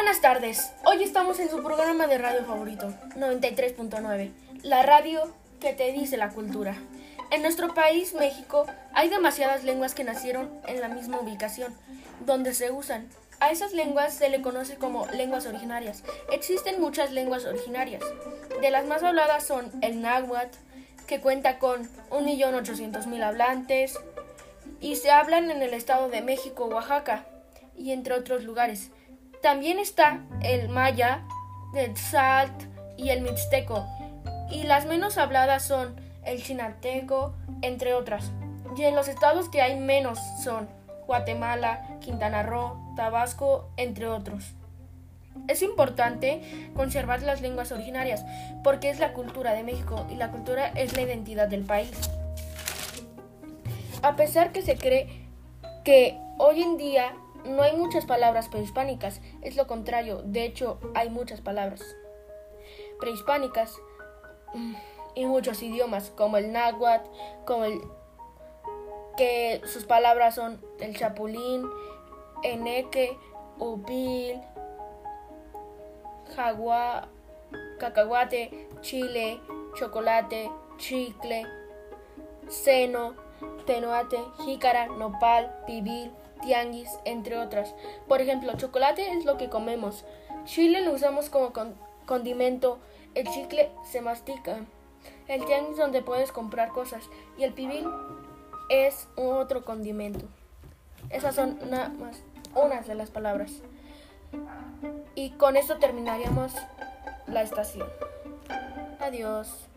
Buenas tardes. Hoy estamos en su programa de radio favorito, 93.9, la radio que te dice la cultura. En nuestro país, México, hay demasiadas lenguas que nacieron en la misma ubicación, donde se usan. A esas lenguas se le conoce como lenguas originarias. Existen muchas lenguas originarias. De las más habladas son el náhuatl, que cuenta con 1.800.000 hablantes, y se hablan en el estado de México, Oaxaca, y entre otros lugares. También está el maya, el tzalt y el mixteco, y las menos habladas son el chinateco, entre otras. Y en los estados que hay menos son Guatemala, Quintana Roo, Tabasco, entre otros. Es importante conservar las lenguas originarias porque es la cultura de México y la cultura es la identidad del país. A pesar que se cree que hoy en día no hay muchas palabras prehispánicas, es lo contrario, de hecho hay muchas palabras prehispánicas y muchos idiomas como el náhuatl, como el que sus palabras son el chapulín, eneque, upil, jagua, cacahuate, chile, chocolate, chicle, seno, tenuate, jícara, nopal, pibil, tianguis, entre otras. Por ejemplo, chocolate es lo que comemos. Chile lo usamos como condimento. El chicle se mastica. El tianguis donde puedes comprar cosas. Y el pibil es otro condimento. Esas son más unas de las palabras. Y con esto terminaríamos la estación. Adiós.